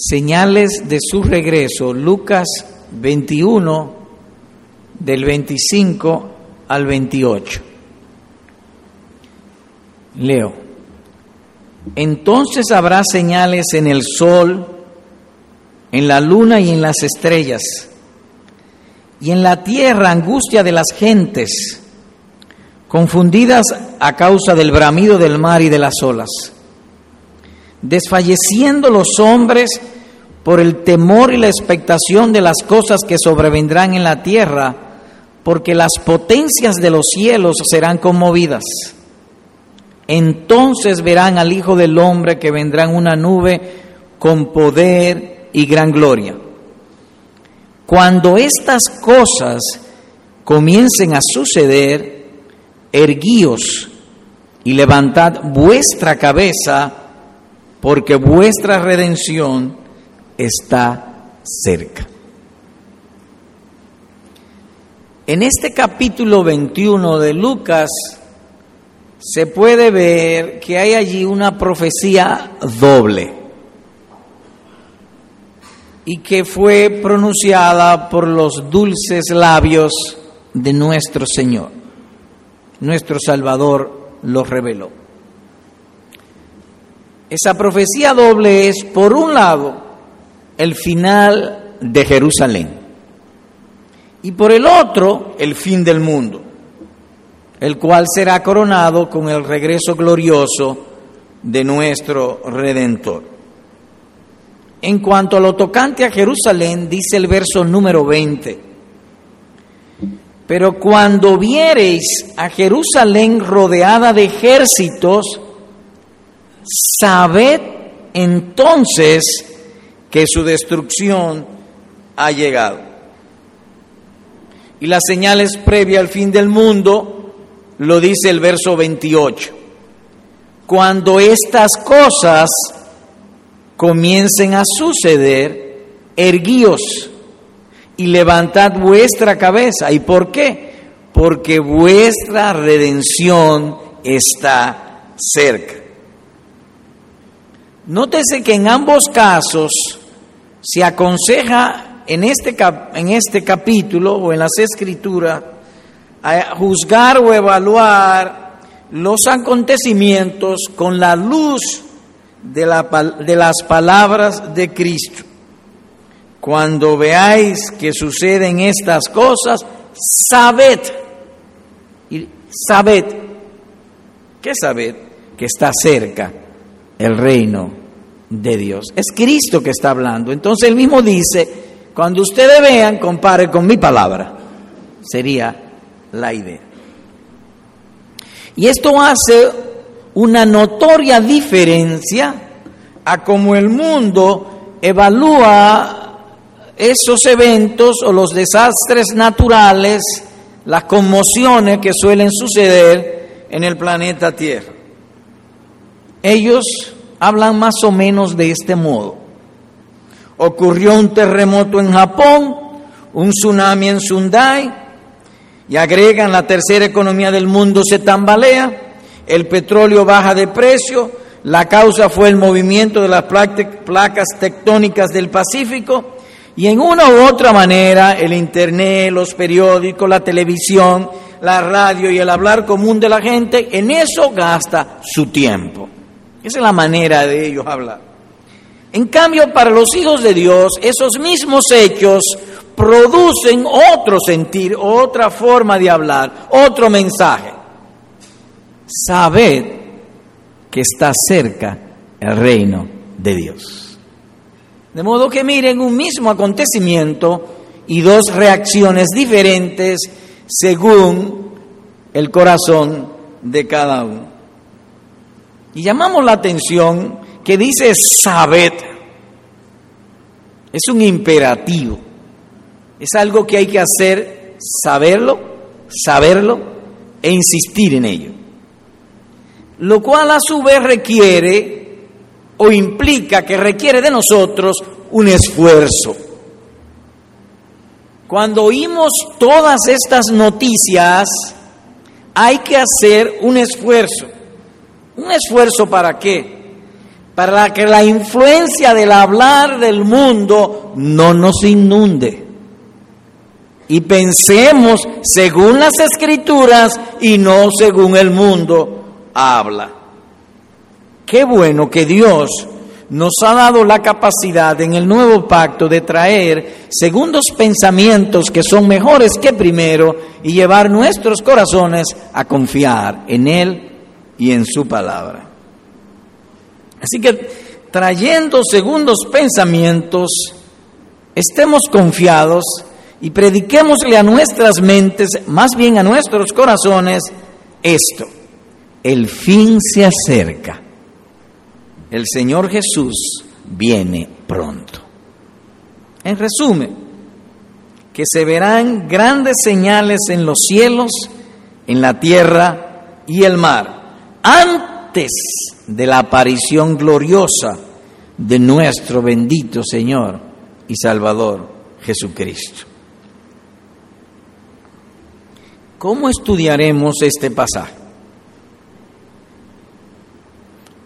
señales de su regreso, Lucas 21, del 25 al 28. Leo. Entonces habrá señales en el sol, en la luna y en las estrellas, y en la tierra angustia de las gentes, confundidas a causa del bramido del mar y de las olas desfalleciendo los hombres por el temor y la expectación de las cosas que sobrevendrán en la tierra, porque las potencias de los cielos serán conmovidas. Entonces verán al Hijo del Hombre que vendrá en una nube con poder y gran gloria. Cuando estas cosas comiencen a suceder, erguíos y levantad vuestra cabeza, porque vuestra redención está cerca. En este capítulo 21 de Lucas se puede ver que hay allí una profecía doble y que fue pronunciada por los dulces labios de nuestro Señor. Nuestro Salvador lo reveló. Esa profecía doble es, por un lado, el final de Jerusalén y por el otro, el fin del mundo, el cual será coronado con el regreso glorioso de nuestro Redentor. En cuanto a lo tocante a Jerusalén, dice el verso número 20, pero cuando viereis a Jerusalén rodeada de ejércitos, sabed entonces que su destrucción ha llegado. Y las señales previas al fin del mundo lo dice el verso 28. Cuando estas cosas comiencen a suceder, erguíos y levantad vuestra cabeza. ¿Y por qué? Porque vuestra redención está cerca. Nótese que en ambos casos se aconseja en este, en este capítulo o en las escrituras a juzgar o evaluar los acontecimientos con la luz de, la, de las palabras de Cristo. Cuando veáis que suceden estas cosas, sabed, y sabed, ¿qué sabed? Que está cerca el reino de Dios. Es Cristo que está hablando. Entonces él mismo dice, cuando ustedes vean, compare con mi palabra. Sería la idea. Y esto hace una notoria diferencia a cómo el mundo evalúa esos eventos o los desastres naturales, las conmociones que suelen suceder en el planeta Tierra. Ellos hablan más o menos de este modo. Ocurrió un terremoto en Japón, un tsunami en Sundai, y agregan la tercera economía del mundo se tambalea, el petróleo baja de precio, la causa fue el movimiento de las placas tectónicas del Pacífico, y en una u otra manera el Internet, los periódicos, la televisión, la radio y el hablar común de la gente, en eso gasta su tiempo. Esa es la manera de ellos hablar. En cambio, para los hijos de Dios, esos mismos hechos producen otro sentir, otra forma de hablar, otro mensaje. Sabed que está cerca el reino de Dios. De modo que miren un mismo acontecimiento y dos reacciones diferentes según el corazón de cada uno. Y llamamos la atención que dice sabed. Es un imperativo. Es algo que hay que hacer, saberlo, saberlo e insistir en ello. Lo cual a su vez requiere o implica que requiere de nosotros un esfuerzo. Cuando oímos todas estas noticias, hay que hacer un esfuerzo. ¿Un esfuerzo para qué? para que la influencia del hablar del mundo no nos inunde. Y pensemos según las escrituras y no según el mundo habla. Qué bueno que Dios nos ha dado la capacidad en el nuevo pacto de traer segundos pensamientos que son mejores que primero y llevar nuestros corazones a confiar en Él y en su palabra. Así que trayendo segundos pensamientos, estemos confiados y prediquémosle a nuestras mentes, más bien a nuestros corazones, esto. El fin se acerca el Señor Jesús viene pronto. En resumen, que se verán grandes señales en los cielos, en la tierra y el mar, antes de la aparición gloriosa de nuestro bendito Señor y Salvador Jesucristo. ¿Cómo estudiaremos este pasaje?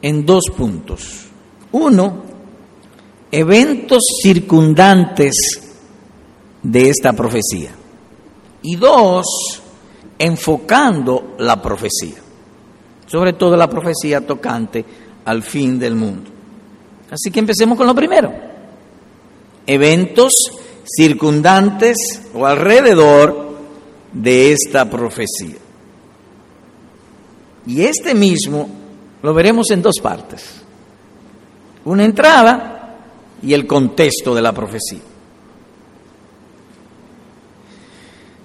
en dos puntos. Uno, eventos circundantes de esta profecía. Y dos, enfocando la profecía, sobre todo la profecía tocante al fin del mundo. Así que empecemos con lo primero. Eventos circundantes o alrededor de esta profecía. Y este mismo lo veremos en dos partes. Una entrada y el contexto de la profecía.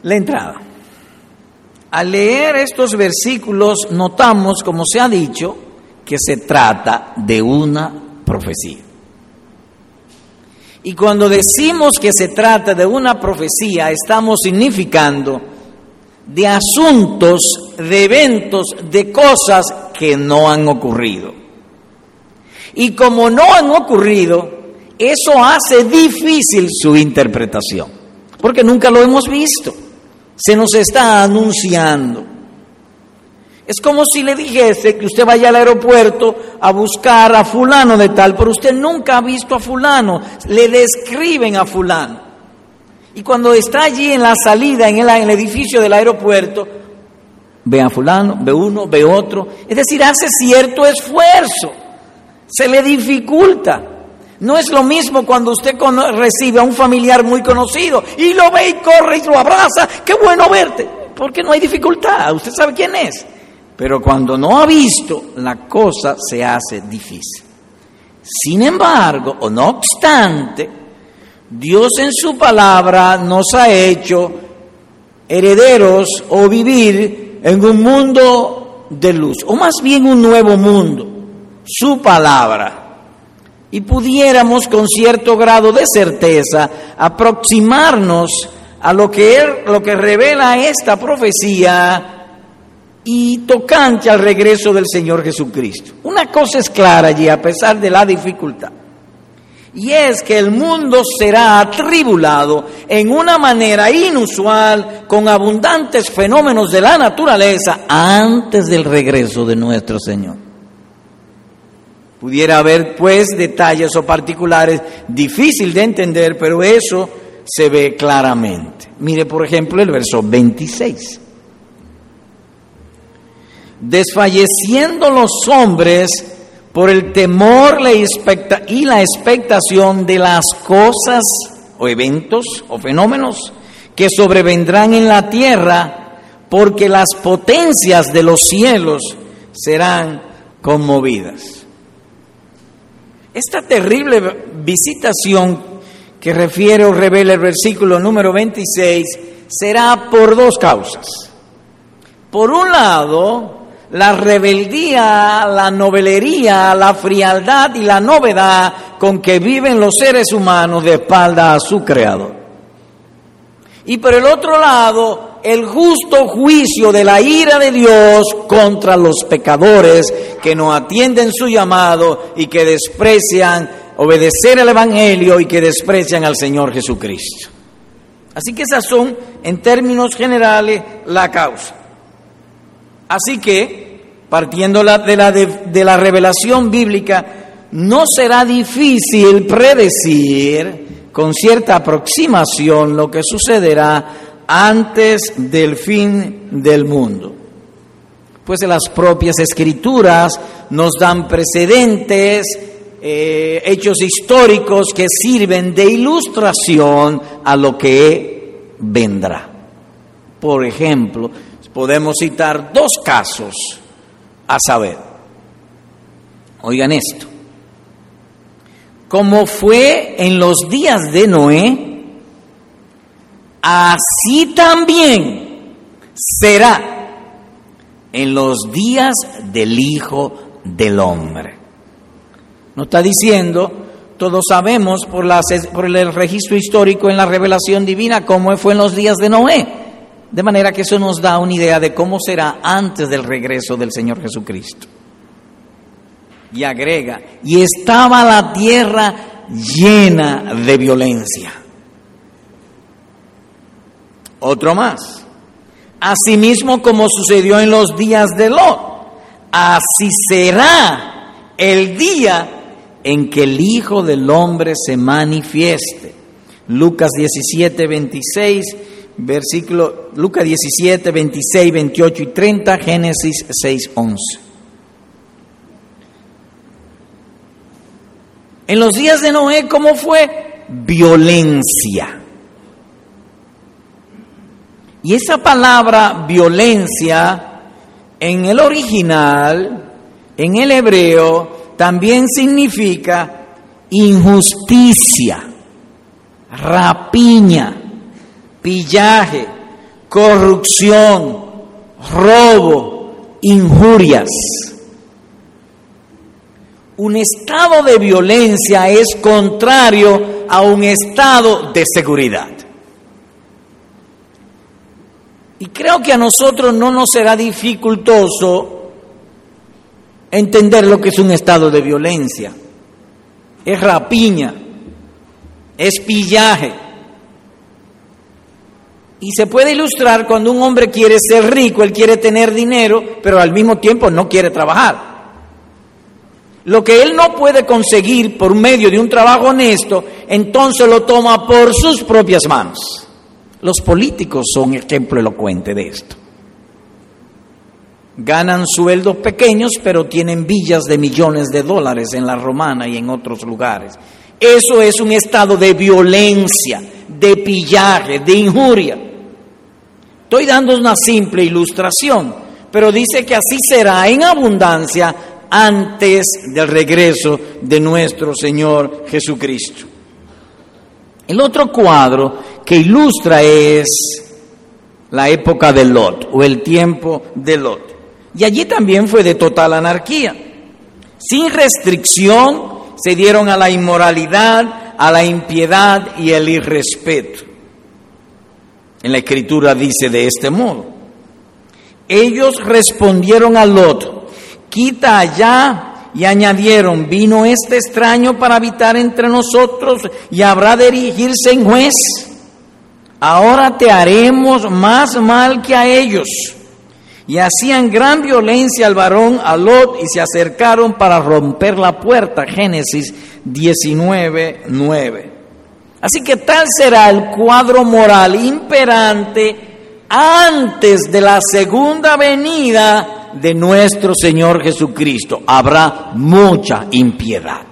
La entrada. Al leer estos versículos notamos, como se ha dicho, que se trata de una profecía. Y cuando decimos que se trata de una profecía, estamos significando de asuntos, de eventos, de cosas que no han ocurrido. Y como no han ocurrido, eso hace difícil su interpretación, porque nunca lo hemos visto. Se nos está anunciando. Es como si le dijese que usted vaya al aeropuerto a buscar a fulano de tal, pero usted nunca ha visto a fulano, le describen a fulano. Y cuando está allí en la salida, en el, en el edificio del aeropuerto, ve a fulano, ve uno, ve otro. Es decir, hace cierto esfuerzo, se le dificulta. No es lo mismo cuando usted recibe a un familiar muy conocido y lo ve y corre y lo abraza, qué bueno verte, porque no hay dificultad, usted sabe quién es. Pero cuando no ha visto, la cosa se hace difícil. Sin embargo, o no obstante, Dios en su palabra nos ha hecho herederos o vivir en un mundo de luz, o más bien un nuevo mundo, su palabra. Y pudiéramos con cierto grado de certeza aproximarnos a lo que, lo que revela esta profecía y tocante al regreso del Señor Jesucristo. Una cosa es clara allí, a pesar de la dificultad y es que el mundo será atribulado en una manera inusual con abundantes fenómenos de la naturaleza antes del regreso de nuestro Señor. Pudiera haber pues detalles o particulares difícil de entender, pero eso se ve claramente. Mire por ejemplo el verso 26. Desfalleciendo los hombres, por el temor y la expectación de las cosas o eventos o fenómenos que sobrevendrán en la tierra, porque las potencias de los cielos serán conmovidas. Esta terrible visitación que refiere o revela el versículo número 26 será por dos causas. Por un lado, la rebeldía, la novelería, la frialdad y la novedad con que viven los seres humanos de espalda a su Creador. Y por el otro lado, el justo juicio de la ira de Dios contra los pecadores que no atienden su llamado y que desprecian obedecer el Evangelio y que desprecian al Señor Jesucristo. Así que esas son, en términos generales, la causa. Así que, partiendo de la, de la revelación bíblica, no será difícil predecir con cierta aproximación lo que sucederá antes del fin del mundo. Pues las propias escrituras nos dan precedentes, eh, hechos históricos que sirven de ilustración a lo que vendrá. Por ejemplo, podemos citar dos casos a saber. Oigan esto. Como fue en los días de Noé, así también será en los días del Hijo del Hombre. No está diciendo, todos sabemos por, por el registro histórico en la revelación divina cómo fue en los días de Noé. De manera que eso nos da una idea de cómo será antes del regreso del Señor Jesucristo. Y agrega, y estaba la tierra llena de violencia. Otro más. Asimismo como sucedió en los días de Lot, así será el día en que el Hijo del Hombre se manifieste. Lucas 17, 26 versículo Lucas 17, 26, 28 y 30, Génesis 6, 11. En los días de Noé, ¿cómo fue? Violencia. Y esa palabra violencia en el original, en el hebreo, también significa injusticia, rapiña, pillaje, corrupción, robo, injurias. Un estado de violencia es contrario a un estado de seguridad. Y creo que a nosotros no nos será dificultoso entender lo que es un estado de violencia. Es rapiña, es pillaje, y se puede ilustrar cuando un hombre quiere ser rico, él quiere tener dinero, pero al mismo tiempo no quiere trabajar. Lo que él no puede conseguir por medio de un trabajo honesto, entonces lo toma por sus propias manos. Los políticos son ejemplo elocuente de esto. Ganan sueldos pequeños, pero tienen villas de millones de dólares en la romana y en otros lugares. Eso es un estado de violencia, de pillaje, de injuria. Estoy dando una simple ilustración, pero dice que así será en abundancia antes del regreso de nuestro Señor Jesucristo. El otro cuadro que ilustra es la época de Lot o el tiempo de Lot. Y allí también fue de total anarquía. Sin restricción se dieron a la inmoralidad, a la impiedad y el irrespeto. En la escritura dice de este modo, ellos respondieron a Lot, quita allá y añadieron, vino este extraño para habitar entre nosotros y habrá de erigirse en juez. Ahora te haremos más mal que a ellos. Y hacían gran violencia al varón, a Lot, y se acercaron para romper la puerta. Génesis 19, 9. Así que tal será el cuadro moral imperante antes de la segunda venida de nuestro Señor Jesucristo. Habrá mucha impiedad.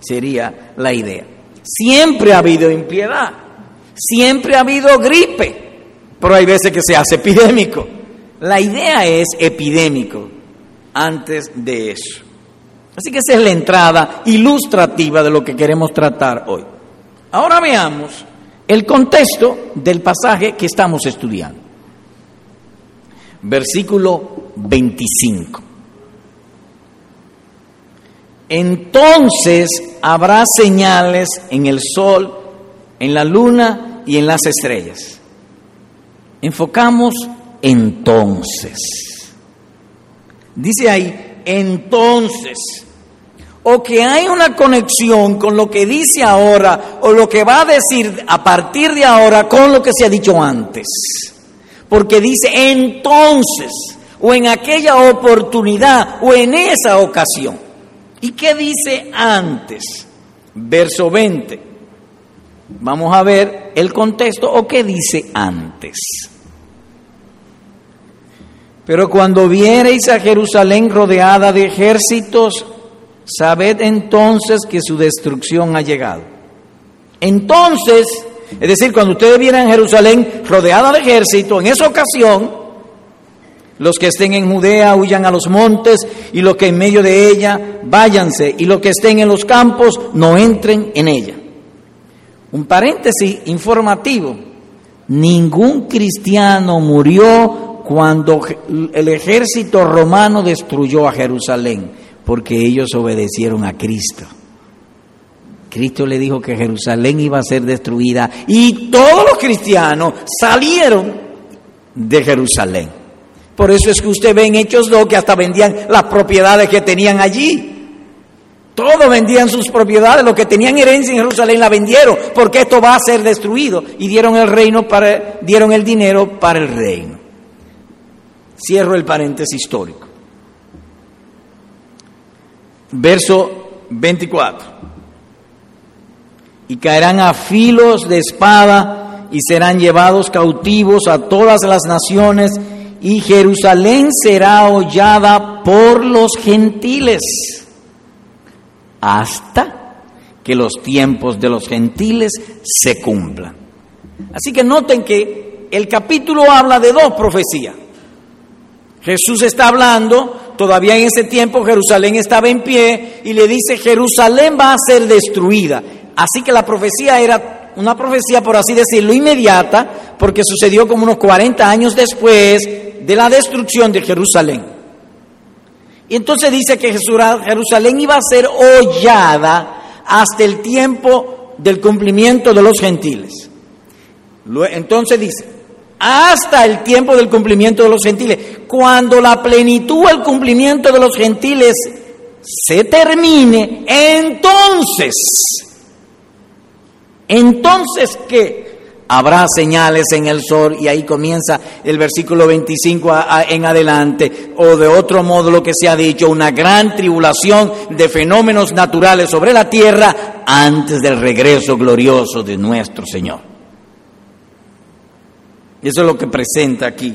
Sería la idea. Siempre ha habido impiedad. Siempre ha habido gripe. Pero hay veces que se hace epidémico. La idea es epidémico antes de eso. Así que esa es la entrada ilustrativa de lo que queremos tratar hoy. Ahora veamos el contexto del pasaje que estamos estudiando. Versículo 25. Entonces habrá señales en el sol, en la luna y en las estrellas. Enfocamos entonces. Dice ahí, entonces o que hay una conexión con lo que dice ahora o lo que va a decir a partir de ahora con lo que se ha dicho antes. Porque dice entonces, o en aquella oportunidad, o en esa ocasión. ¿Y qué dice antes? Verso 20. Vamos a ver el contexto o qué dice antes. Pero cuando viereis a Jerusalén rodeada de ejércitos, sabed entonces que su destrucción ha llegado. Entonces, es decir, cuando ustedes vieran Jerusalén rodeada de ejércitos, en esa ocasión, los que estén en Judea huyan a los montes y los que en medio de ella váyanse y los que estén en los campos no entren en ella. Un paréntesis informativo. Ningún cristiano murió cuando el ejército romano destruyó a Jerusalén, porque ellos obedecieron a Cristo. Cristo le dijo que Jerusalén iba a ser destruida y todos los cristianos salieron de Jerusalén. Por eso es que usted ve en Hechos 2 que hasta vendían las propiedades que tenían allí. Todos vendían sus propiedades, los que tenían herencia en Jerusalén la vendieron, porque esto va a ser destruido. Y dieron el reino para, dieron el dinero para el reino. Cierro el paréntesis histórico. Verso 24. Y caerán a filos de espada y serán llevados cautivos a todas las naciones y Jerusalén será hollada por los gentiles hasta que los tiempos de los gentiles se cumplan. Así que noten que el capítulo habla de dos profecías. Jesús está hablando, todavía en ese tiempo Jerusalén estaba en pie y le dice, Jerusalén va a ser destruida. Así que la profecía era una profecía, por así decirlo, inmediata, porque sucedió como unos 40 años después de la destrucción de Jerusalén. Y entonces dice que Jerusalén iba a ser hollada hasta el tiempo del cumplimiento de los gentiles. Entonces dice, hasta el tiempo del cumplimiento de los gentiles. Cuando la plenitud, el cumplimiento de los gentiles se termine, entonces, entonces ¿qué? Habrá señales en el sol y ahí comienza el versículo 25 en adelante, o de otro modo lo que se ha dicho, una gran tribulación de fenómenos naturales sobre la tierra antes del regreso glorioso de nuestro Señor. Eso es lo que presenta aquí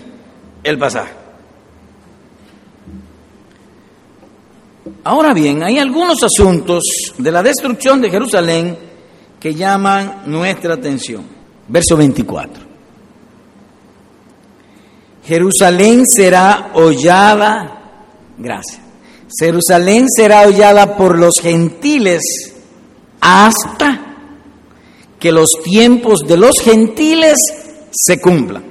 el pasaje. Ahora bien, hay algunos asuntos de la destrucción de Jerusalén que llaman nuestra atención. Verso 24. Jerusalén será hollada, gracias. Jerusalén será hollada por los gentiles hasta que los tiempos de los gentiles se cumplan.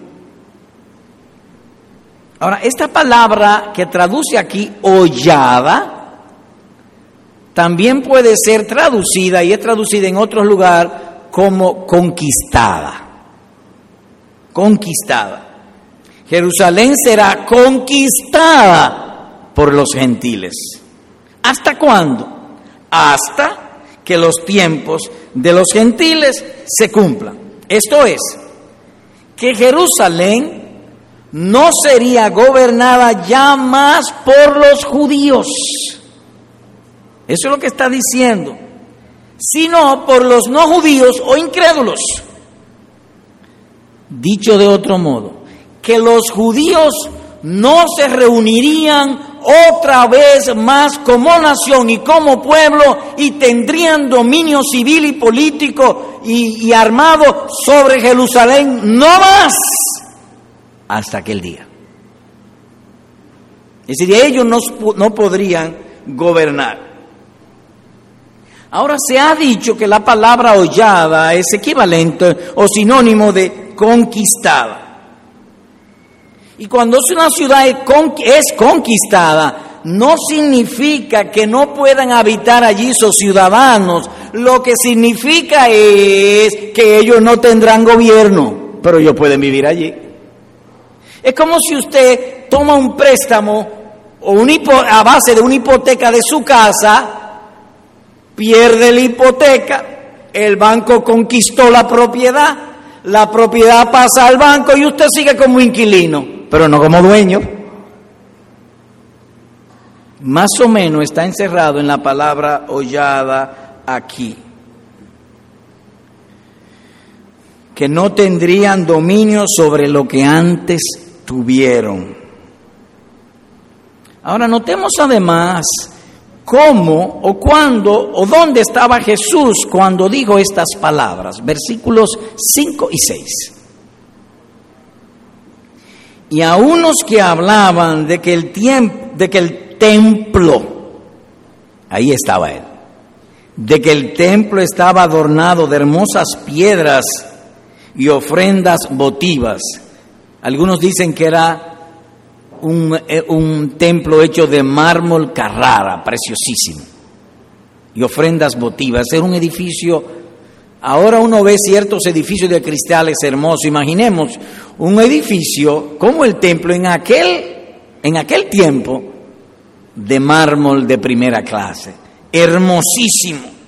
Ahora, esta palabra que traduce aquí hollada, también puede ser traducida y es traducida en otro lugar como conquistada. Conquistada. Jerusalén será conquistada por los gentiles. ¿Hasta cuándo? Hasta que los tiempos de los gentiles se cumplan. Esto es, que Jerusalén no sería gobernada ya más por los judíos. Eso es lo que está diciendo sino por los no judíos o incrédulos. Dicho de otro modo, que los judíos no se reunirían otra vez más como nación y como pueblo y tendrían dominio civil y político y, armado sobre Jerusalén, no más hasta aquel día. Es decir, ellos no, no podrían gobernar. Ahora se ha dicho que la palabra hollada es equivalente o sinónimo de conquistada. Y cuando una ciudad es conquistada, no significa que no puedan habitar allí sus ciudadanos. Lo que significa es que ellos no tendrán gobierno, pero ellos pueden vivir allí. Es como si usted toma un préstamo o un a base de una hipoteca de su casa pierde la hipoteca, el banco conquistó la propiedad, la propiedad pasa al banco y usted sigue como inquilino, pero no como dueño. más o menos está encerrado en la palabra hollada aquí. Que no tendrían dominio sobre lo que antes tuvieron. Ahora notemos además cómo o cuándo o dónde estaba Jesús cuando dijo estas palabras, versículos 5 y 6. Y a unos que hablaban de que el tiempo, de que el templo, ahí estaba él, de que el templo estaba adornado de hermosas piedras y ofrendas votivas. Algunos dicen que era un, eh, un templo hecho de mármol Carrara, preciosísimo, y ofrendas votivas. Era un edificio, ahora uno ve ciertos edificios de cristales hermosos, imaginemos un edificio como el templo en aquel, en aquel tiempo de mármol de primera clase, hermosísimo.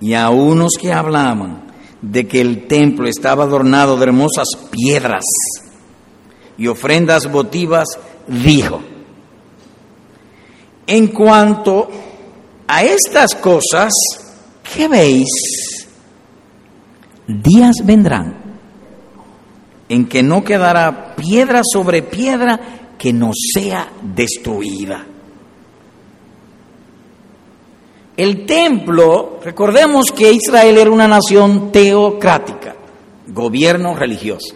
Y a unos que hablaban de que el templo estaba adornado de hermosas piedras, y ofrendas votivas, dijo, en cuanto a estas cosas, ¿qué veis? Días vendrán en que no quedará piedra sobre piedra que no sea destruida. El templo, recordemos que Israel era una nación teocrática, gobierno religioso.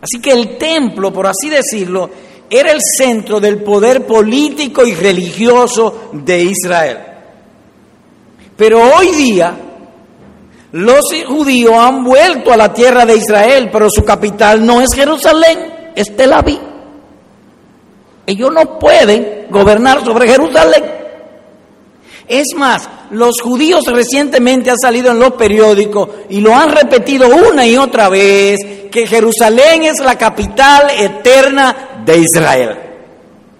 Así que el templo, por así decirlo, era el centro del poder político y religioso de Israel. Pero hoy día los judíos han vuelto a la tierra de Israel, pero su capital no es Jerusalén, es Tel Aviv. Ellos no pueden gobernar sobre Jerusalén. Es más, los judíos recientemente han salido en los periódicos y lo han repetido una y otra vez, que Jerusalén es la capital eterna de Israel.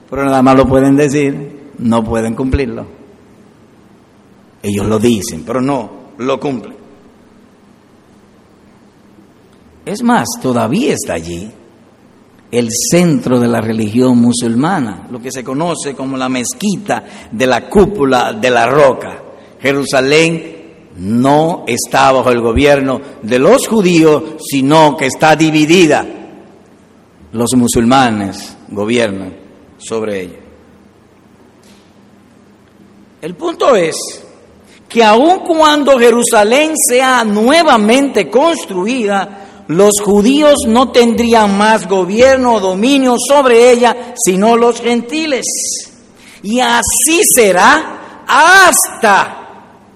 Pero nada más lo pueden decir, no pueden cumplirlo. Ellos lo dicen, pero no lo cumplen. Es más, todavía está allí el centro de la religión musulmana, lo que se conoce como la mezquita de la cúpula de la roca. Jerusalén no está bajo el gobierno de los judíos, sino que está dividida. Los musulmanes gobiernan sobre ella. El punto es que aun cuando Jerusalén sea nuevamente construida, los judíos no tendrían más gobierno o dominio sobre ella, sino los gentiles. Y así será hasta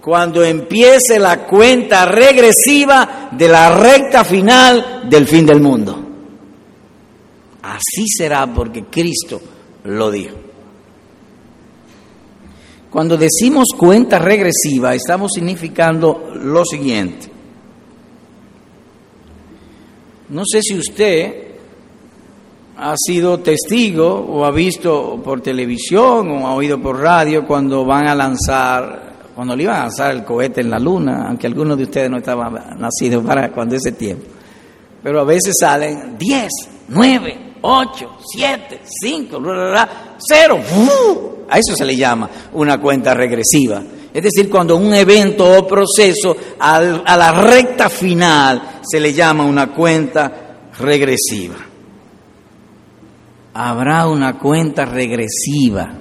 cuando empiece la cuenta regresiva de la recta final del fin del mundo. Así será porque Cristo lo dijo. Cuando decimos cuenta regresiva, estamos significando lo siguiente. No sé si usted ha sido testigo o ha visto por televisión o ha oído por radio cuando van a lanzar, cuando le iban a lanzar el cohete en la luna, aunque algunos de ustedes no estaban nacidos para cuando ese tiempo. Pero a veces salen 10, 9, 8, 7, 5, 0. A eso se le llama una cuenta regresiva. Es decir, cuando un evento o proceso a la recta final se le llama una cuenta regresiva. Habrá una cuenta regresiva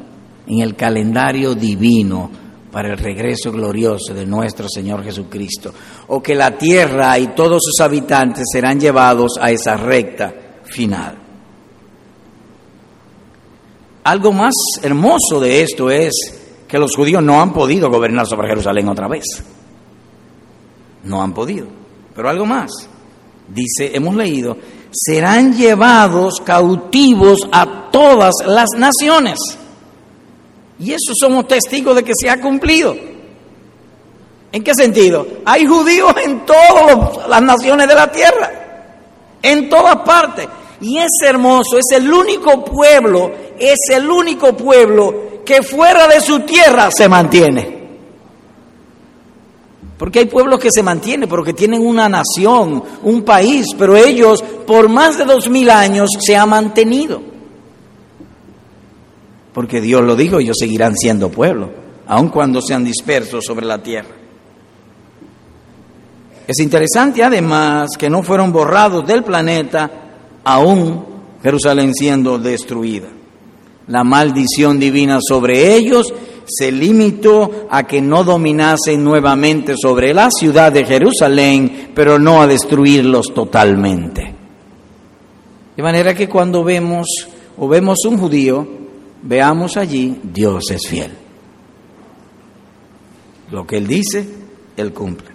en el calendario divino para el regreso glorioso de nuestro Señor Jesucristo, o que la tierra y todos sus habitantes serán llevados a esa recta final. Algo más hermoso de esto es que los judíos no han podido gobernar sobre Jerusalén otra vez. No han podido. Pero algo más. Dice, hemos leído, serán llevados cautivos a todas las naciones. Y eso somos testigos de que se ha cumplido. ¿En qué sentido? Hay judíos en todas las naciones de la tierra, en todas partes. Y es hermoso, es el único pueblo, es el único pueblo que fuera de su tierra se mantiene. Porque hay pueblos que se mantienen, porque tienen una nación, un país, pero ellos por más de dos mil años se han mantenido. Porque Dios lo dijo, ellos seguirán siendo pueblo, aun cuando sean dispersos sobre la tierra. Es interesante además que no fueron borrados del planeta, aún Jerusalén siendo destruida. La maldición divina sobre ellos se limitó a que no dominasen nuevamente sobre la ciudad de Jerusalén, pero no a destruirlos totalmente. De manera que cuando vemos o vemos un judío, veamos allí, Dios es fiel. Lo que Él dice, Él cumple.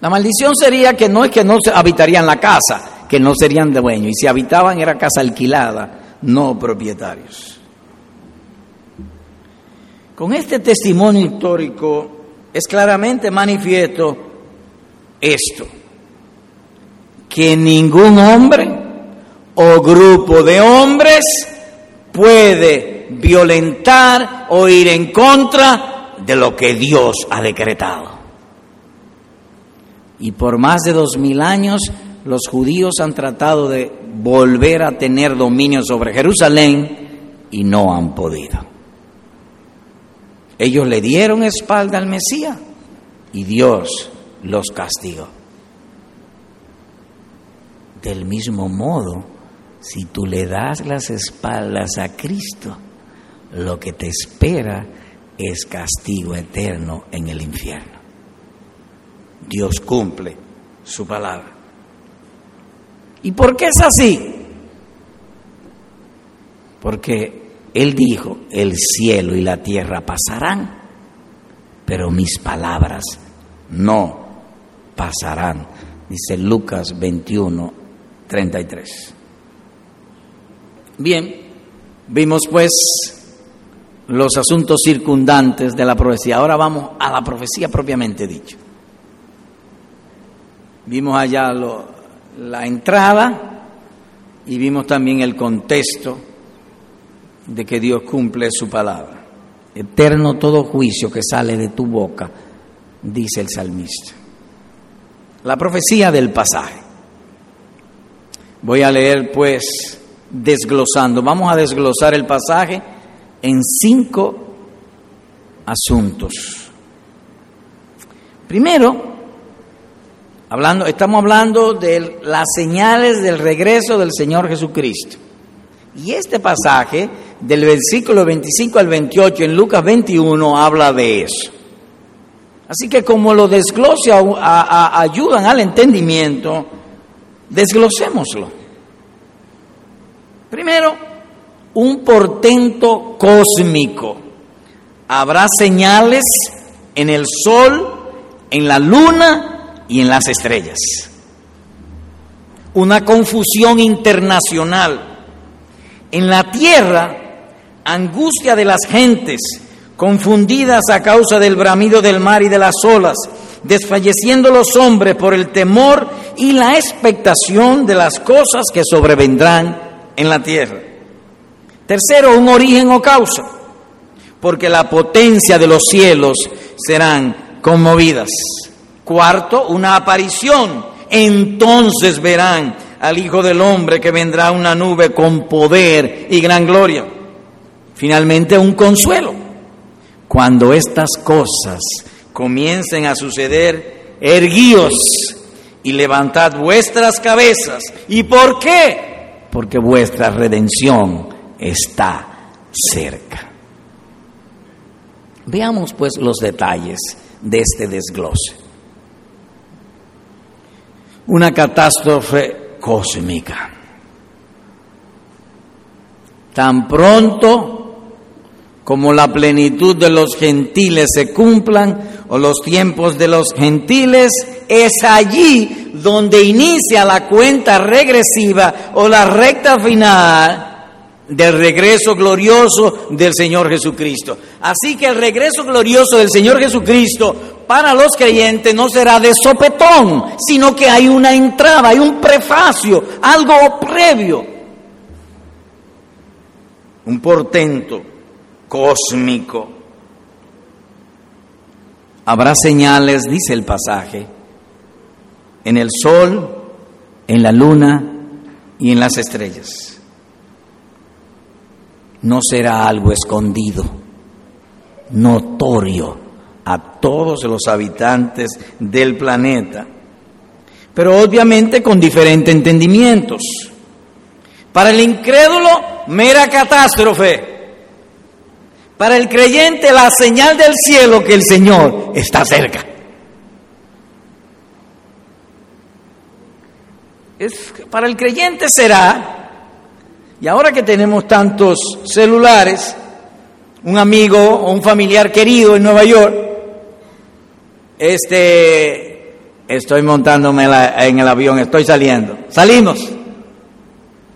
La maldición sería que no es que no habitarían la casa, que no serían de dueño, y si habitaban era casa alquilada, no propietarios. Con este testimonio histórico es claramente manifiesto esto, que ningún hombre o grupo de hombres puede violentar o ir en contra de lo que Dios ha decretado. Y por más de dos mil años los judíos han tratado de volver a tener dominio sobre Jerusalén y no han podido. Ellos le dieron espalda al Mesías y Dios los castigó. Del mismo modo, si tú le das las espaldas a Cristo, lo que te espera es castigo eterno en el infierno. Dios cumple su palabra. ¿Y por qué es así? Porque él dijo, el cielo y la tierra pasarán, pero mis palabras no pasarán. Dice Lucas 21, 33. Bien, vimos pues los asuntos circundantes de la profecía. Ahora vamos a la profecía propiamente dicha. Vimos allá la entrada y vimos también el contexto de que Dios cumple su palabra. Eterno todo juicio que sale de tu boca, dice el salmista. La profecía del pasaje. Voy a leer pues desglosando. Vamos a desglosar el pasaje en cinco asuntos. Primero, hablando, estamos hablando de las señales del regreso del Señor Jesucristo. Y este pasaje del versículo 25 al 28 en Lucas 21 habla de eso. Así que como lo desglose ayudan al entendimiento, desglosémoslo. Primero, un portento cósmico. Habrá señales en el sol, en la luna y en las estrellas. Una confusión internacional. En la tierra angustia de las gentes, confundidas a causa del bramido del mar y de las olas, desfalleciendo los hombres por el temor y la expectación de las cosas que sobrevendrán en la tierra. Tercero, un origen o causa, porque la potencia de los cielos serán conmovidas. Cuarto, una aparición, entonces verán al Hijo del Hombre que vendrá una nube con poder y gran gloria. Finalmente, un consuelo. Cuando estas cosas comiencen a suceder, erguíos y levantad vuestras cabezas. ¿Y por qué? Porque vuestra redención está cerca. Veamos pues los detalles de este desglose. Una catástrofe cósmica. Tan pronto como la plenitud de los gentiles se cumplan o los tiempos de los gentiles, es allí donde inicia la cuenta regresiva o la recta final del regreso glorioso del Señor Jesucristo. Así que el regreso glorioso del Señor Jesucristo para los creyentes no será de sopetón, sino que hay una entrada, hay un prefacio, algo previo, un portento cósmico. Habrá señales, dice el pasaje, en el sol, en la luna y en las estrellas. no será algo escondido, notorio a todos los habitantes del planeta, pero obviamente con diferentes entendimientos. Para el incrédulo, mera catástrofe. Para el creyente, la señal del cielo que el Señor está cerca. Es, para el creyente será, y ahora que tenemos tantos celulares, un amigo o un familiar querido en Nueva York, este, estoy montándome en el avión, estoy saliendo, salimos.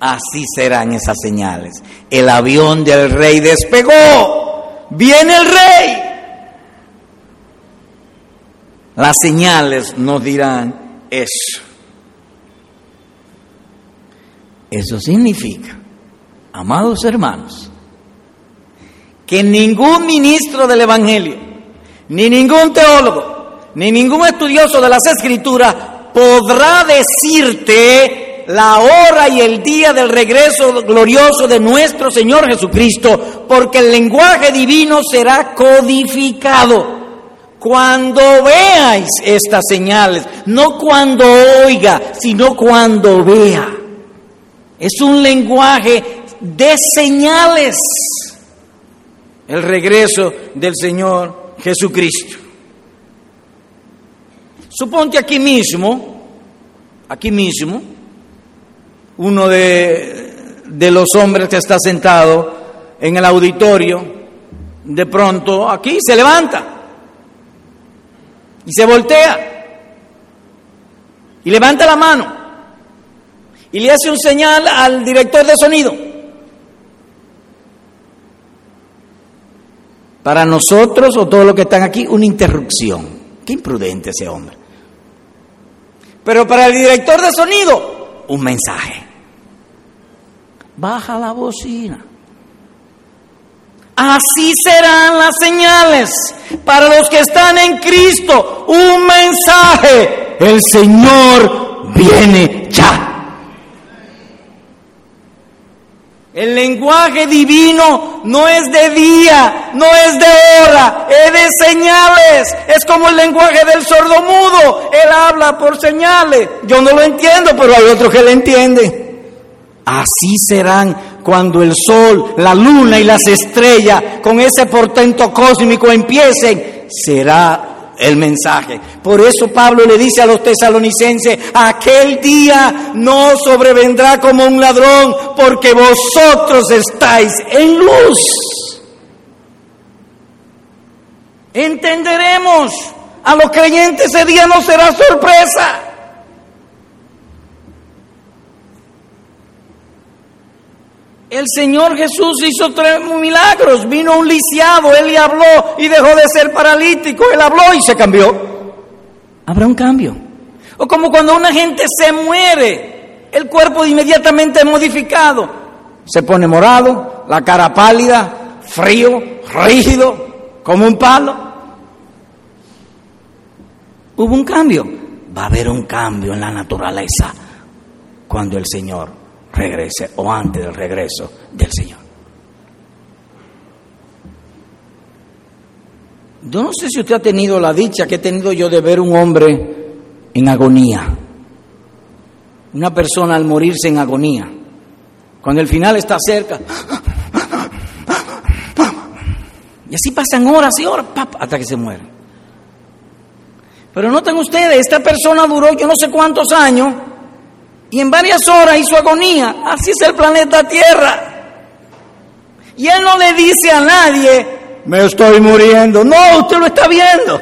Así serán esas señales. El avión del rey despegó, viene el rey. Las señales nos dirán eso. Eso significa, amados hermanos, que ningún ministro del Evangelio, ni ningún teólogo, ni ningún estudioso de las Escrituras podrá decirte la hora y el día del regreso glorioso de nuestro Señor Jesucristo, porque el lenguaje divino será codificado. Cuando veáis estas señales, no cuando oiga, sino cuando vea. Es un lenguaje de señales el regreso del Señor Jesucristo. Suponte aquí mismo, aquí mismo, uno de, de, los hombres que está sentado en el auditorio, de pronto aquí se levanta y se voltea y levanta la mano y le hace un señal al director de sonido. Para nosotros o todos los que están aquí, una interrupción. Qué imprudente ese hombre. Pero para el director de sonido, un mensaje. Baja la bocina. Así serán las señales para los que están en Cristo. Un mensaje. El Señor viene ya. El lenguaje divino no es de día, no es de hora, es de señales. Es como el lenguaje del sordomudo. Él habla por señales. Yo no lo entiendo, pero hay otros que le entienden. Así serán cuando el sol, la luna y las estrellas con ese portento cósmico empiecen. Será el mensaje. Por eso Pablo le dice a los tesalonicenses, aquel día no sobrevendrá como un ladrón, porque vosotros estáis en luz. Entenderemos, a los creyentes ese día no será sorpresa. El Señor Jesús hizo tres milagros. Vino un lisiado, Él le habló y dejó de ser paralítico. Él habló y se cambió. Habrá un cambio. O como cuando una gente se muere, el cuerpo inmediatamente es modificado. Se pone morado, la cara pálida, frío, rígido, como un palo. Hubo un cambio. Va a haber un cambio en la naturaleza cuando el Señor regrese o antes del regreso del Señor. Yo no sé si usted ha tenido la dicha que he tenido yo de ver un hombre en agonía, una persona al morirse en agonía, cuando el final está cerca. Y así pasan horas y horas hasta que se muere. Pero noten ustedes, esta persona duró yo no sé cuántos años y en varias horas hizo agonía. Así es el planeta Tierra. Y Él no le dice a nadie, me estoy muriendo. No, usted lo está viendo.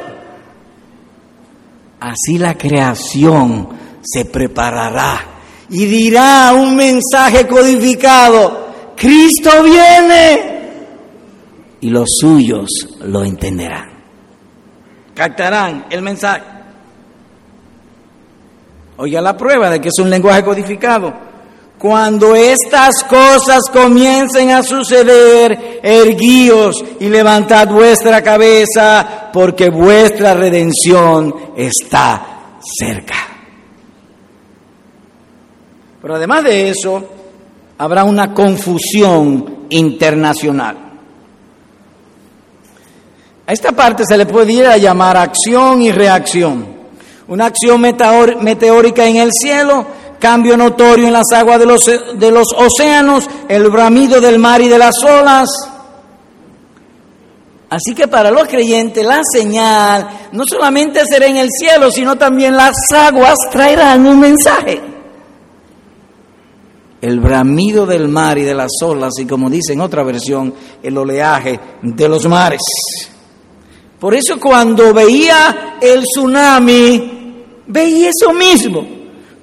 Así la creación se preparará y dirá un mensaje codificado. Cristo viene. Y los suyos lo entenderán. Captarán el mensaje. Oiga la prueba de que es un lenguaje codificado. Cuando estas cosas comiencen a suceder, erguíos y levantad vuestra cabeza, porque vuestra redención está cerca. Pero además de eso, habrá una confusión internacional. A esta parte se le podría llamar acción y reacción. Una acción meteórica en el cielo, cambio notorio en las aguas de los, de los océanos, el bramido del mar y de las olas. Así que para los creyentes la señal no solamente será en el cielo, sino también las aguas traerán un mensaje. El bramido del mar y de las olas, y como dice en otra versión, el oleaje de los mares. Por eso cuando veía el tsunami, veía eso mismo.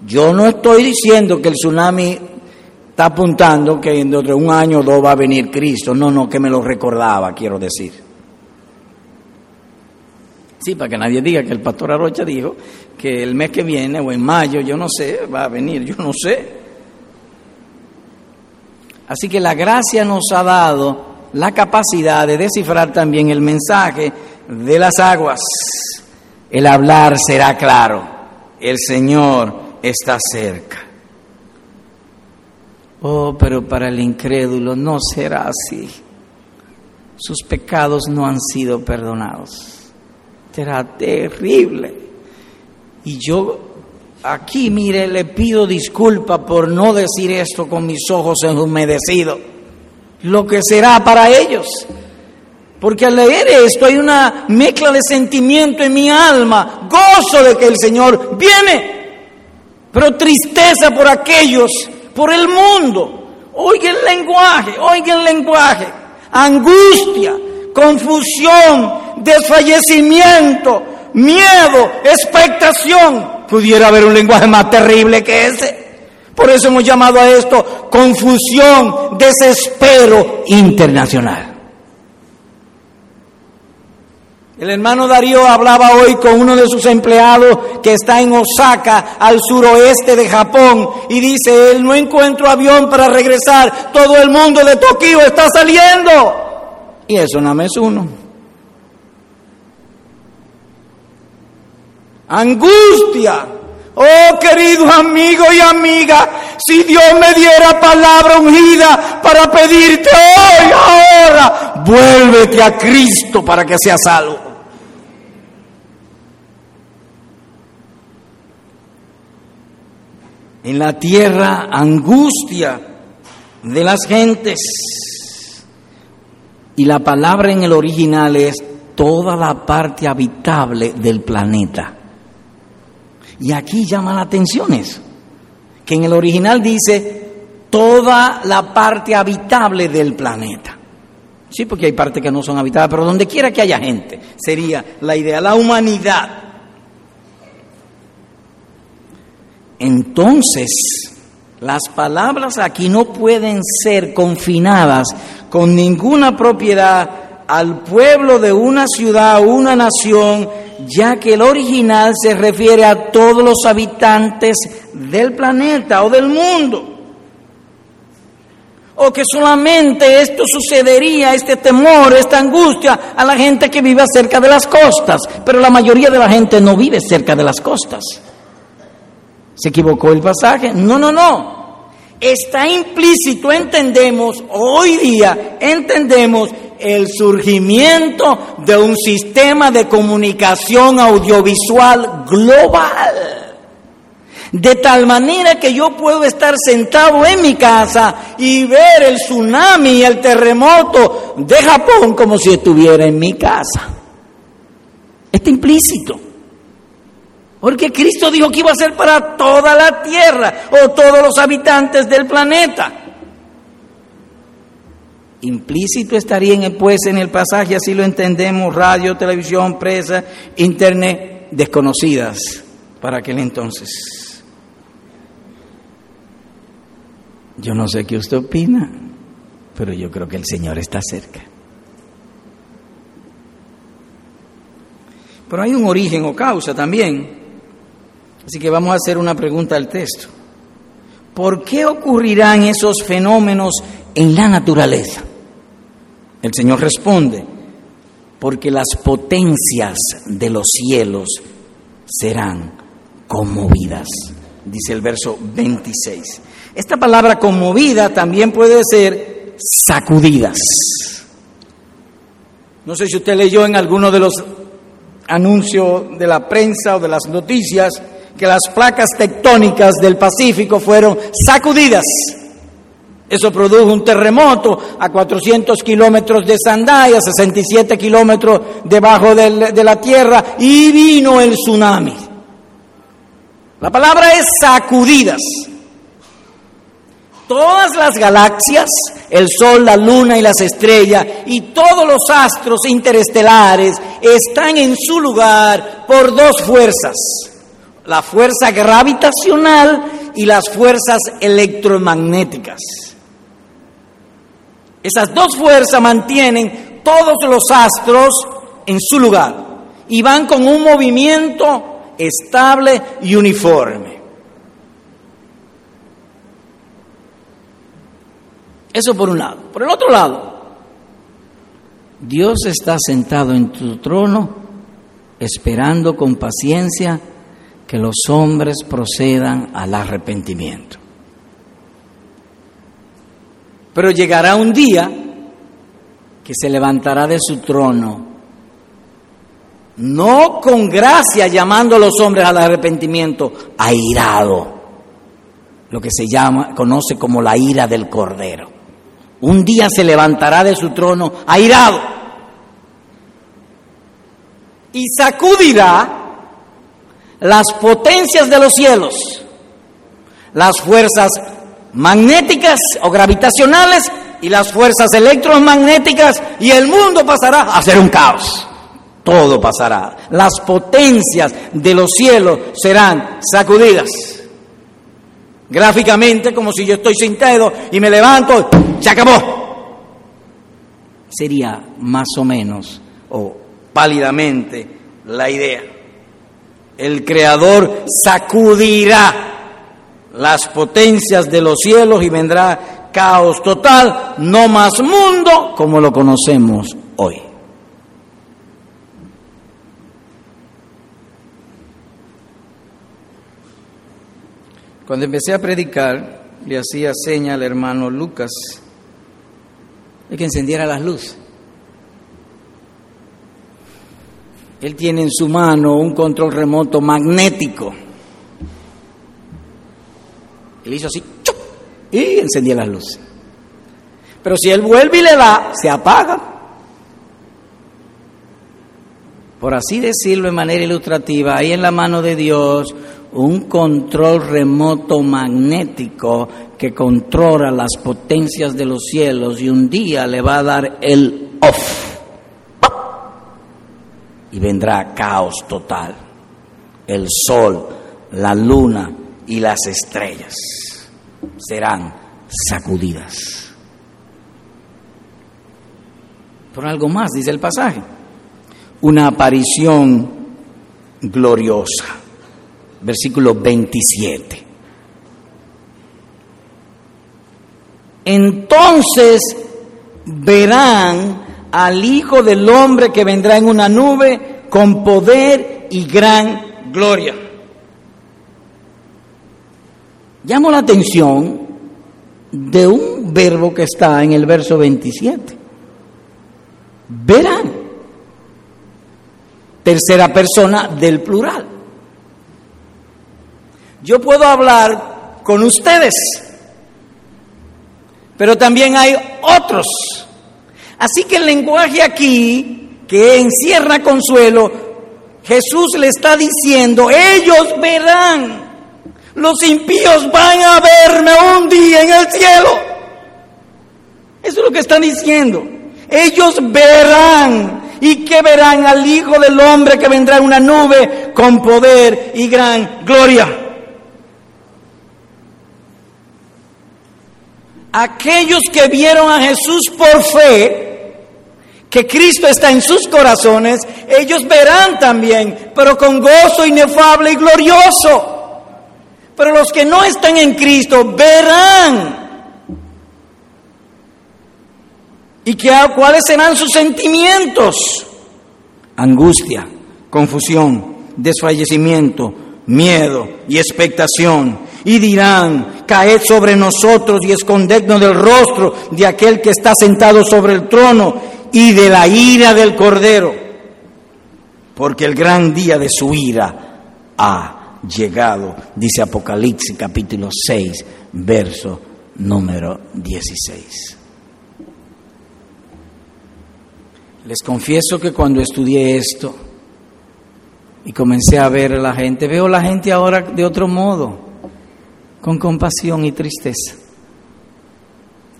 Yo no estoy diciendo que el tsunami está apuntando que dentro de un año o dos va a venir Cristo. No, no, que me lo recordaba, quiero decir. Sí, para que nadie diga que el pastor Arrocha dijo que el mes que viene o en mayo, yo no sé, va a venir, yo no sé. Así que la gracia nos ha dado la capacidad de descifrar también el mensaje de las aguas. El hablar será claro. El Señor está cerca. Oh, pero para el incrédulo no será así. Sus pecados no han sido perdonados. Será terrible. Y yo aquí, mire, le pido disculpa por no decir esto con mis ojos enhumedecidos. Lo que será para ellos. Porque al leer esto hay una mezcla de sentimiento en mi alma, gozo de que el Señor viene, pero tristeza por aquellos, por el mundo. Oiga el lenguaje, oiga el lenguaje, angustia, confusión, desfallecimiento, miedo, expectación. Pudiera haber un lenguaje más terrible que ese. Por eso hemos llamado a esto confusión, desespero internacional. El hermano Darío hablaba hoy con uno de sus empleados que está en Osaka, al suroeste de Japón, y dice, él no encuentro avión para regresar, todo el mundo de Tokio está saliendo. Y eso no es uno. Angustia. Oh querido amigo y amiga, si Dios me diera palabra ungida para pedirte hoy, ahora, vuélvete a Cristo para que seas salvo. En la tierra angustia de las gentes. Y la palabra en el original es toda la parte habitable del planeta. Y aquí llama la atención eso, que en el original dice toda la parte habitable del planeta. Sí, porque hay partes que no son habitables, pero donde quiera que haya gente, sería la idea, la humanidad. Entonces, las palabras aquí no pueden ser confinadas con ninguna propiedad al pueblo de una ciudad o una nación, ya que el original se refiere a todos los habitantes del planeta o del mundo. O que solamente esto sucedería, este temor, esta angustia, a la gente que vive cerca de las costas, pero la mayoría de la gente no vive cerca de las costas. ¿Se equivocó el pasaje? No, no, no. Está implícito, entendemos, hoy día entendemos el surgimiento de un sistema de comunicación audiovisual global. De tal manera que yo puedo estar sentado en mi casa y ver el tsunami y el terremoto de Japón como si estuviera en mi casa. Está implícito. Porque Cristo dijo que iba a ser para toda la tierra o todos los habitantes del planeta. Implícito estaría en, pues en el pasaje, así lo entendemos, radio, televisión, presa, internet, desconocidas para aquel entonces. Yo no sé qué usted opina, pero yo creo que el Señor está cerca. Pero hay un origen o causa también. Así que vamos a hacer una pregunta al texto. ¿Por qué ocurrirán esos fenómenos en la naturaleza? El Señor responde, porque las potencias de los cielos serán conmovidas, dice el verso 26. Esta palabra conmovida también puede ser sacudidas. No sé si usted leyó en alguno de los anuncios de la prensa o de las noticias que las placas tectónicas del Pacífico fueron sacudidas. Eso produjo un terremoto a 400 kilómetros de Sandaya, 67 kilómetros debajo de la tierra, y vino el tsunami. La palabra es sacudidas. Todas las galaxias, el Sol, la Luna y las estrellas, y todos los astros interestelares están en su lugar por dos fuerzas. La fuerza gravitacional y las fuerzas electromagnéticas. Esas dos fuerzas mantienen todos los astros en su lugar y van con un movimiento estable y uniforme. Eso por un lado. Por el otro lado, Dios está sentado en tu trono esperando con paciencia que los hombres procedan al arrepentimiento. Pero llegará un día que se levantará de su trono, no con gracia llamando a los hombres al arrepentimiento, airado, lo que se llama, conoce como la ira del Cordero. Un día se levantará de su trono airado y sacudirá las potencias de los cielos, las fuerzas magnéticas o gravitacionales y las fuerzas electromagnéticas y el mundo pasará a ser un caos. Todo pasará. Las potencias de los cielos serán sacudidas. Gráficamente, como si yo estoy sentado y me levanto, se acabó. Sería más o menos, o pálidamente, la idea. El Creador sacudirá las potencias de los cielos y vendrá caos total, no más mundo como lo conocemos hoy. Cuando empecé a predicar, le hacía seña al hermano Lucas de que encendiera las luces. Él tiene en su mano un control remoto magnético. Él hizo así y encendía las luces. Pero si él vuelve y le da, se apaga. Por así decirlo de manera ilustrativa, hay en la mano de Dios un control remoto magnético que controla las potencias de los cielos y un día le va a dar el off. Y vendrá caos total. El sol, la luna y las estrellas serán sacudidas. Por algo más, dice el pasaje. Una aparición gloriosa versículo 27. Entonces verán al Hijo del Hombre que vendrá en una nube con poder y gran gloria. Llamo la atención de un verbo que está en el verso 27. Verán. Tercera persona del plural. Yo puedo hablar con ustedes, pero también hay otros. Así que el lenguaje aquí, que encierra consuelo, Jesús le está diciendo, ellos verán, los impíos van a verme un día en el cielo. Eso es lo que están diciendo. Ellos verán y que verán al Hijo del Hombre que vendrá en una nube con poder y gran gloria. aquellos que vieron a Jesús por fe, que Cristo está en sus corazones, ellos verán también, pero con gozo inefable y glorioso. Pero los que no están en Cristo verán. ¿Y qué, cuáles serán sus sentimientos? Angustia, confusión, desfallecimiento, miedo y expectación y dirán, caed sobre nosotros y escondednos del rostro de aquel que está sentado sobre el trono y de la ira del Cordero, porque el gran día de su ira ha llegado, dice Apocalipsis capítulo 6, verso número 16. Les confieso que cuando estudié esto y comencé a ver a la gente, veo a la gente ahora de otro modo, con compasión y tristeza,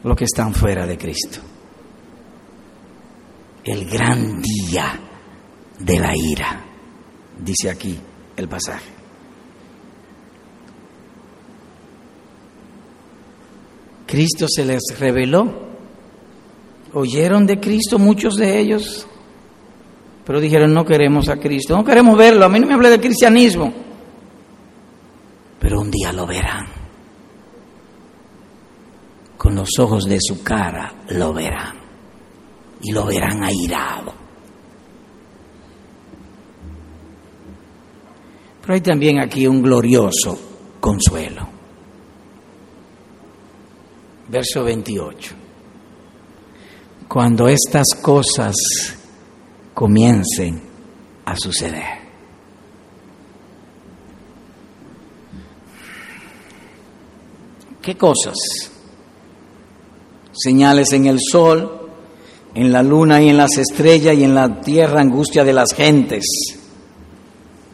los que están fuera de Cristo. El gran día de la ira, dice aquí el pasaje. Cristo se les reveló Oyeron de Cristo muchos de ellos, pero dijeron, no queremos a Cristo, no queremos verlo, a mí no me hable de cristianismo, pero un día lo verán. Con los ojos de su cara lo verán y lo verán airado. Pero hay también aquí un glorioso consuelo. Verso 28 cuando estas cosas comiencen a suceder. ¿Qué cosas? Señales en el sol, en la luna y en las estrellas y en la tierra angustia de las gentes.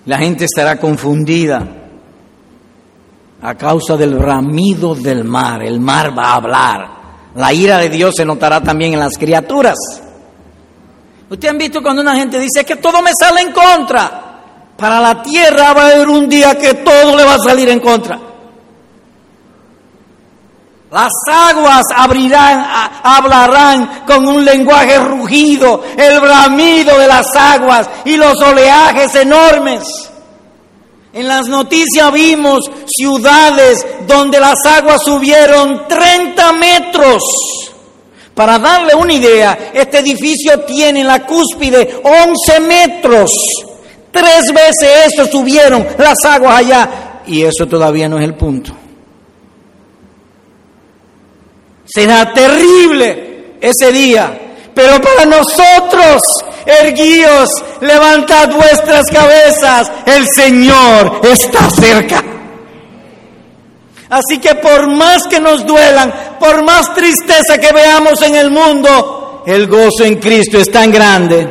La gente estará confundida a causa del ramido del mar. El mar va a hablar. La ira de Dios se notará también en las criaturas. Ustedes han visto cuando una gente dice que todo me sale en contra. Para la tierra va a haber un día que todo le va a salir en contra. Las aguas abrirán, hablarán con un lenguaje rugido, el bramido de las aguas y los oleajes enormes. En las noticias vimos ciudades donde las aguas subieron 30 metros. Para darle una idea, este edificio tiene en la cúspide 11 metros. Tres veces eso subieron las aguas allá. Y eso todavía no es el punto. Será terrible ese día. Pero para nosotros erguíos, levantad vuestras cabezas, el Señor está cerca. Así que por más que nos duelan, por más tristeza que veamos en el mundo, el gozo en Cristo es tan grande.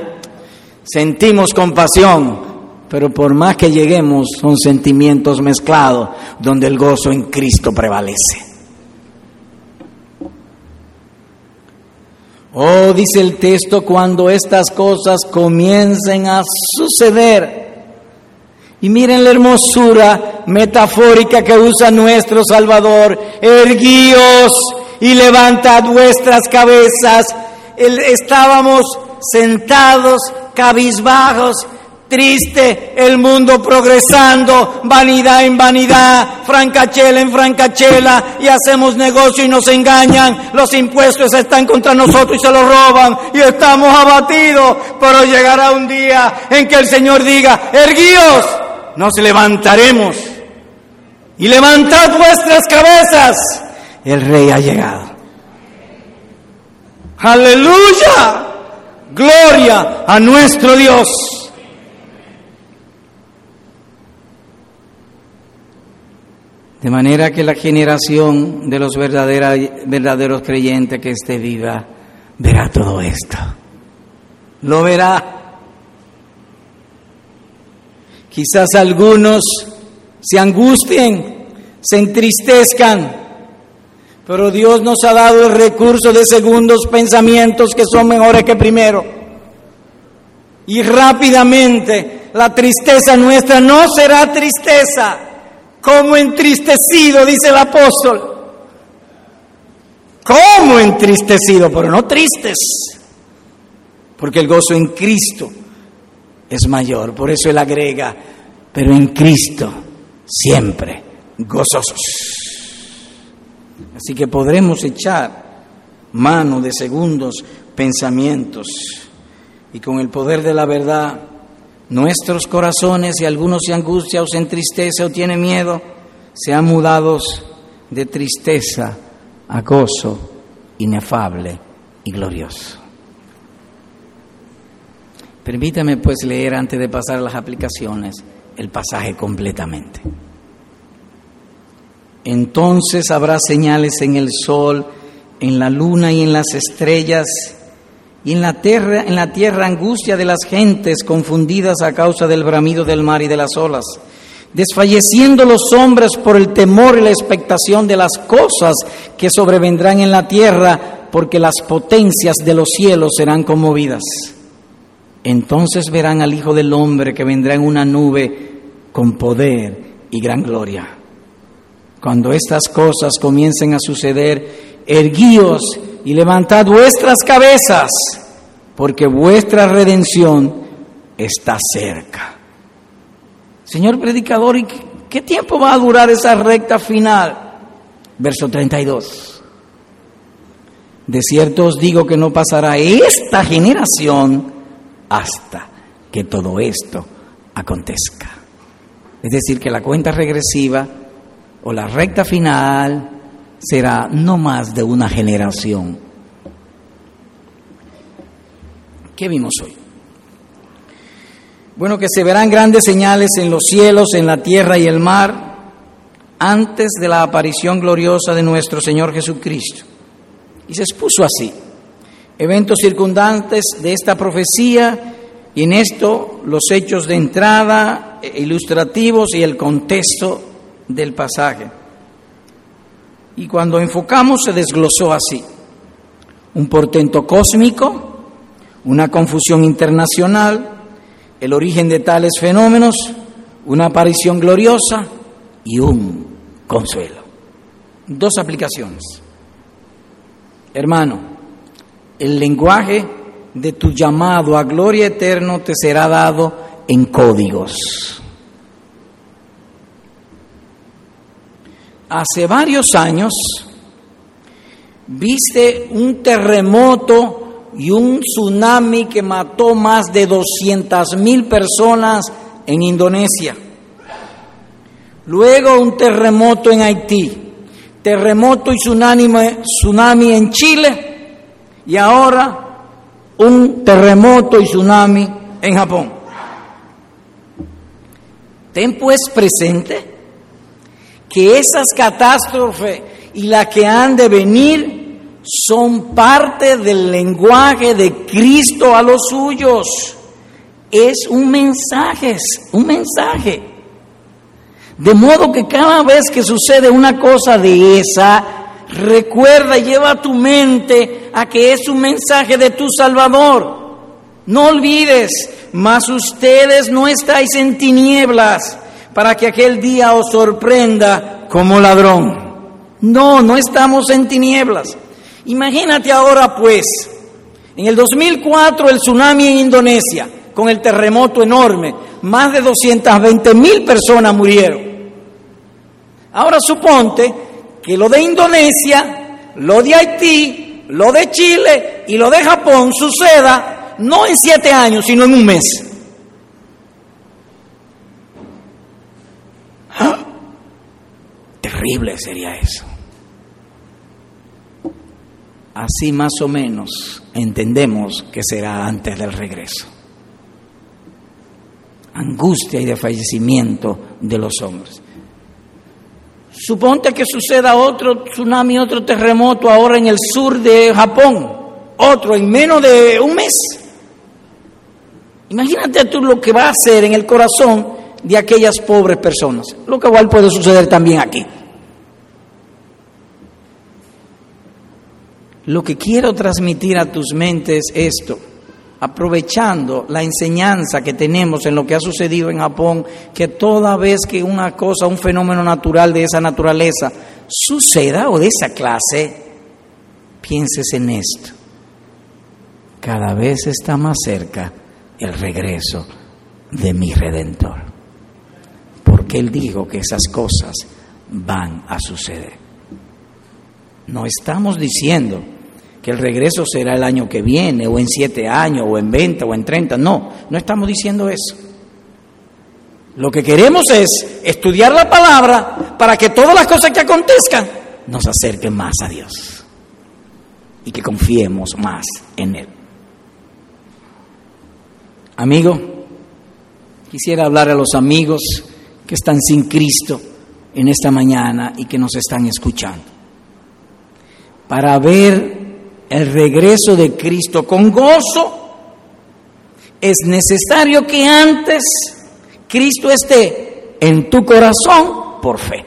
Sentimos compasión, pero por más que lleguemos son sentimientos mezclados donde el gozo en Cristo prevalece. Oh, dice el texto, cuando estas cosas comiencen a suceder. Y miren la hermosura metafórica que usa nuestro Salvador. Erguíos y levantad vuestras cabezas. Estábamos sentados, cabizbajos, triste, el mundo progresando, vanidad en vanidad, francachela en francachela, y hacemos negocio y nos engañan, los impuestos están contra nosotros y se los roban, y estamos abatidos, pero llegará un día en que el Señor diga, erguíos, nos levantaremos, y levantad vuestras cabezas, el Rey ha llegado. Aleluya, gloria a nuestro Dios. De manera que la generación de los verdaderos creyentes que esté viva verá todo esto. Lo verá. Quizás algunos se angustien, se entristezcan, pero Dios nos ha dado el recurso de segundos pensamientos que son mejores que primero. Y rápidamente la tristeza nuestra no será tristeza, como entristecido, dice el apóstol. Como entristecido, pero no tristes. Porque el gozo en Cristo es mayor. Por eso él agrega, pero en Cristo siempre gozosos. Así que podremos echar mano de segundos pensamientos y con el poder de la verdad nuestros corazones, si alguno se angustia o se entristece o tiene miedo, sean mudados de tristeza a gozo inefable y glorioso. Permítame pues leer antes de pasar a las aplicaciones el pasaje completamente. Entonces habrá señales en el sol, en la luna y en las estrellas, y en la tierra, en la tierra angustia de las gentes confundidas a causa del bramido del mar y de las olas, desfalleciendo los hombres por el temor y la expectación de las cosas que sobrevendrán en la tierra, porque las potencias de los cielos serán conmovidas. Entonces verán al Hijo del Hombre que vendrá en una nube con poder y gran gloria. Cuando estas cosas comiencen a suceder, erguíos y levantad vuestras cabezas, porque vuestra redención está cerca. Señor predicador, ¿y qué tiempo va a durar esa recta final? Verso 32. De cierto os digo que no pasará esta generación hasta que todo esto acontezca. Es decir, que la cuenta regresiva o la recta final será no más de una generación. ¿Qué vimos hoy? Bueno, que se verán grandes señales en los cielos, en la tierra y el mar, antes de la aparición gloriosa de nuestro Señor Jesucristo. Y se expuso así, eventos circundantes de esta profecía, y en esto los hechos de entrada, ilustrativos y el contexto del pasaje. Y cuando enfocamos se desglosó así. Un portento cósmico, una confusión internacional, el origen de tales fenómenos, una aparición gloriosa y un consuelo. Dos aplicaciones. Hermano, el lenguaje de tu llamado a gloria eterno te será dado en códigos. Hace varios años viste un terremoto y un tsunami que mató más de 200 mil personas en Indonesia. Luego un terremoto en Haití, terremoto y tsunami, tsunami en Chile y ahora un terremoto y tsunami en Japón. Ten pues presente que esas catástrofes y las que han de venir son parte del lenguaje de Cristo a los suyos. Es un mensaje, un mensaje. De modo que cada vez que sucede una cosa de esa, recuerda lleva tu mente a que es un mensaje de tu Salvador. No olvides, mas ustedes no estáis en tinieblas para que aquel día os sorprenda como ladrón. No, no estamos en tinieblas. Imagínate ahora pues, en el 2004 el tsunami en Indonesia, con el terremoto enorme, más de 220 mil personas murieron. Ahora suponte que lo de Indonesia, lo de Haití, lo de Chile y lo de Japón suceda no en siete años, sino en un mes. Terrible sería eso. Así más o menos entendemos que será antes del regreso. Angustia y de fallecimiento de los hombres. Suponte que suceda otro tsunami, otro terremoto ahora en el sur de Japón, otro en menos de un mes. Imagínate tú lo que va a hacer en el corazón de aquellas pobres personas, lo que igual puede suceder también aquí. Lo que quiero transmitir a tus mentes es esto, aprovechando la enseñanza que tenemos en lo que ha sucedido en Japón, que toda vez que una cosa, un fenómeno natural de esa naturaleza suceda o de esa clase, pienses en esto. Cada vez está más cerca el regreso de mi redentor, porque Él dijo que esas cosas van a suceder. No estamos diciendo que el regreso será el año que viene, o en siete años, o en veinte, o en treinta. No, no estamos diciendo eso. Lo que queremos es estudiar la palabra para que todas las cosas que acontezcan nos acerquen más a Dios y que confiemos más en Él. Amigo, quisiera hablar a los amigos que están sin Cristo en esta mañana y que nos están escuchando. Para ver el regreso de Cristo con gozo, es necesario que antes Cristo esté en tu corazón por fe.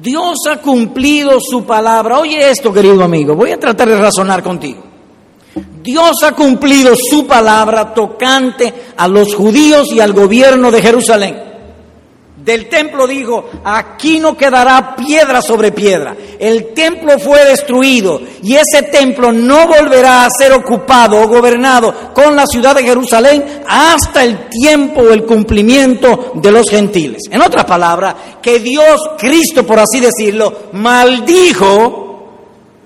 Dios ha cumplido su palabra. Oye esto, querido amigo, voy a tratar de razonar contigo. Dios ha cumplido su palabra tocante a los judíos y al gobierno de Jerusalén del templo dijo, aquí no quedará piedra sobre piedra. El templo fue destruido y ese templo no volverá a ser ocupado o gobernado con la ciudad de Jerusalén hasta el tiempo o el cumplimiento de los gentiles. En otras palabras, que Dios, Cristo por así decirlo, maldijo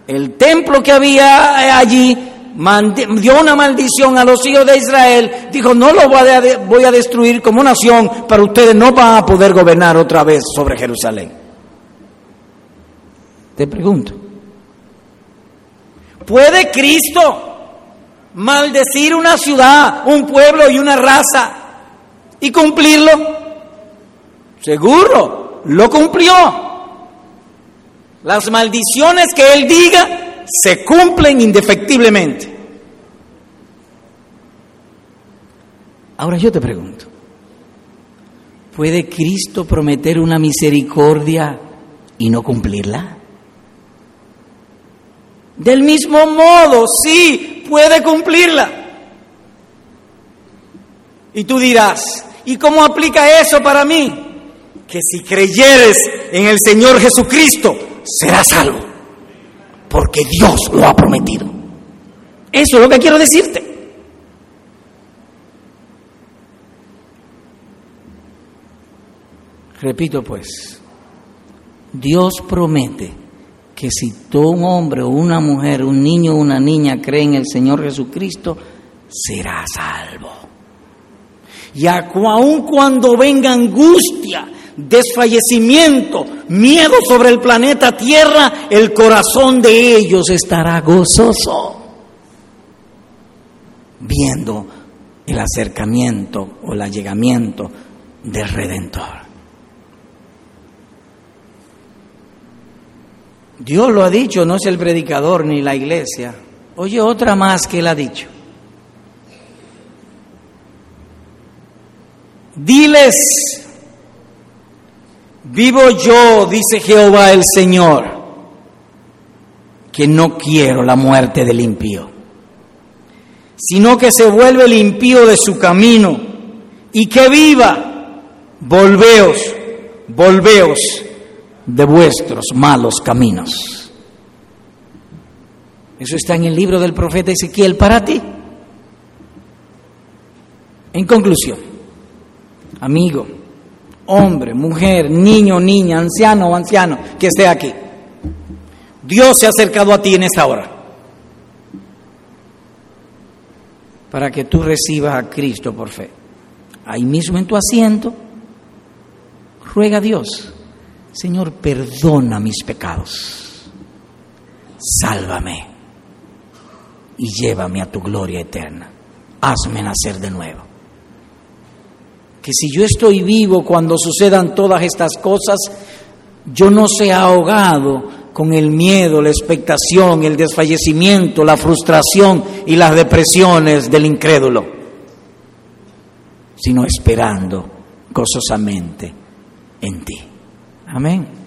el templo que había allí dio una maldición a los hijos de Israel, dijo, no lo voy a, destruir como nación, pero ustedes no van a poder gobernar otra vez sobre Jerusalén. Te pregunto, ¿puede Cristo maldecir una ciudad, un pueblo y una raza y cumplirlo? Seguro, lo cumplió. Las maldiciones que Él diga se cumplen indefectiblemente. Ahora yo te pregunto, ¿puede Cristo prometer una misericordia y no cumplirla? Del mismo modo, sí, puede cumplirla. Y tú dirás, ¿y cómo aplica eso para mí? Que si creyeres en el Señor Jesucristo, serás salvo porque Dios lo ha prometido. Eso es lo que quiero decirte. Repito pues, Dios promete que si todo un hombre o una mujer, un niño o una niña cree en el Señor Jesucristo, será salvo. Y aun cuando venga angustia, desfallecimiento, miedo sobre el planeta Tierra, el corazón de ellos estará gozoso, viendo el acercamiento o el allegamiento del Redentor. Dios lo ha dicho, no es el predicador ni la iglesia. Oye, otra más que él ha dicho. Diles Vivo yo, dice Jehová el Señor, que no quiero la muerte del impío, sino que se vuelve el impío de su camino y que viva. Volveos, volveos de vuestros malos caminos. Eso está en el libro del profeta Ezequiel para ti. En conclusión, amigo, hombre, mujer, niño, niña, anciano o anciano que esté aquí. Dios se ha acercado a ti en esta hora para que tú recibas a Cristo por fe. Ahí mismo en tu asiento, ruega a Dios, Señor, perdona mis pecados, sálvame y llévame a tu gloria eterna. Hazme nacer de nuevo que si yo estoy vivo cuando sucedan todas estas cosas, yo no sea ahogado con el miedo, la expectación, el desfallecimiento, la frustración y las depresiones del incrédulo, sino esperando gozosamente en ti. Amén.